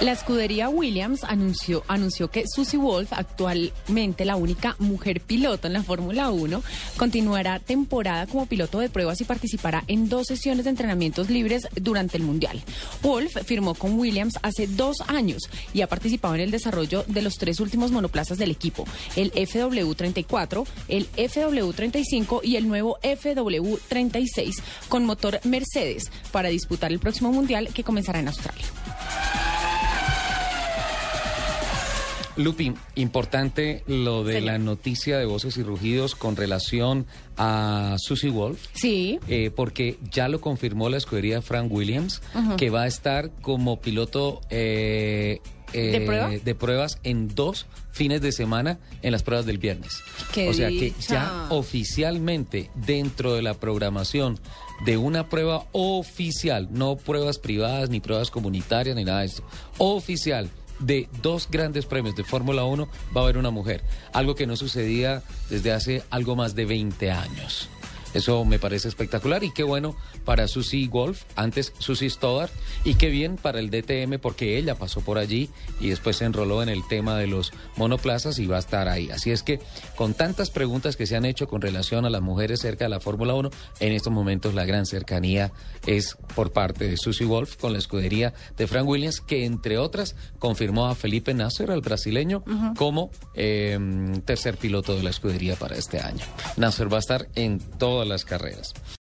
La escudería Williams anunció, anunció que Susie Wolf, actualmente la única mujer piloto en la Fórmula 1, continuará temporada como piloto de pruebas y participará en dos sesiones de entrenamientos libres durante el Mundial. Wolf firmó con Williams hace dos años y ha participado en el desarrollo de los tres últimos monoplazas del equipo, el FW34, el FW35 y el nuevo FW36, con motor Mercedes, para disputar el próximo Mundial que comenzará en Australia. Lupi, importante lo de la noticia de voces y rugidos con relación a Susie Wolf. Sí. eh, porque ya lo confirmó la escudería Frank Williams, que va a estar como piloto eh, eh, ¿De prueba? de pruebas en dos fines de semana en las pruebas del viernes. ¡Qué o sea que ya oficialmente dentro de la programación de una prueba oficial, no pruebas privadas ni pruebas comunitarias ni nada de esto, oficial de dos grandes premios de Fórmula 1 va a haber una mujer, algo que no sucedía desde hace algo más de 20 años. Eso me parece espectacular y qué bueno para Susie Wolf, antes Susie Stoddard, y qué bien para el DTM porque ella pasó por allí y después se enroló en el tema de los monoplazas y va a estar ahí. Así es que con tantas preguntas que se han hecho con relación a las mujeres cerca de la Fórmula 1, en estos momentos la gran cercanía es por parte de Susie Wolf con la escudería de Frank Williams, que entre otras confirmó a Felipe Nasser, al brasileño, como eh, tercer piloto de la escudería para este año. Nasser va a estar en las carreras.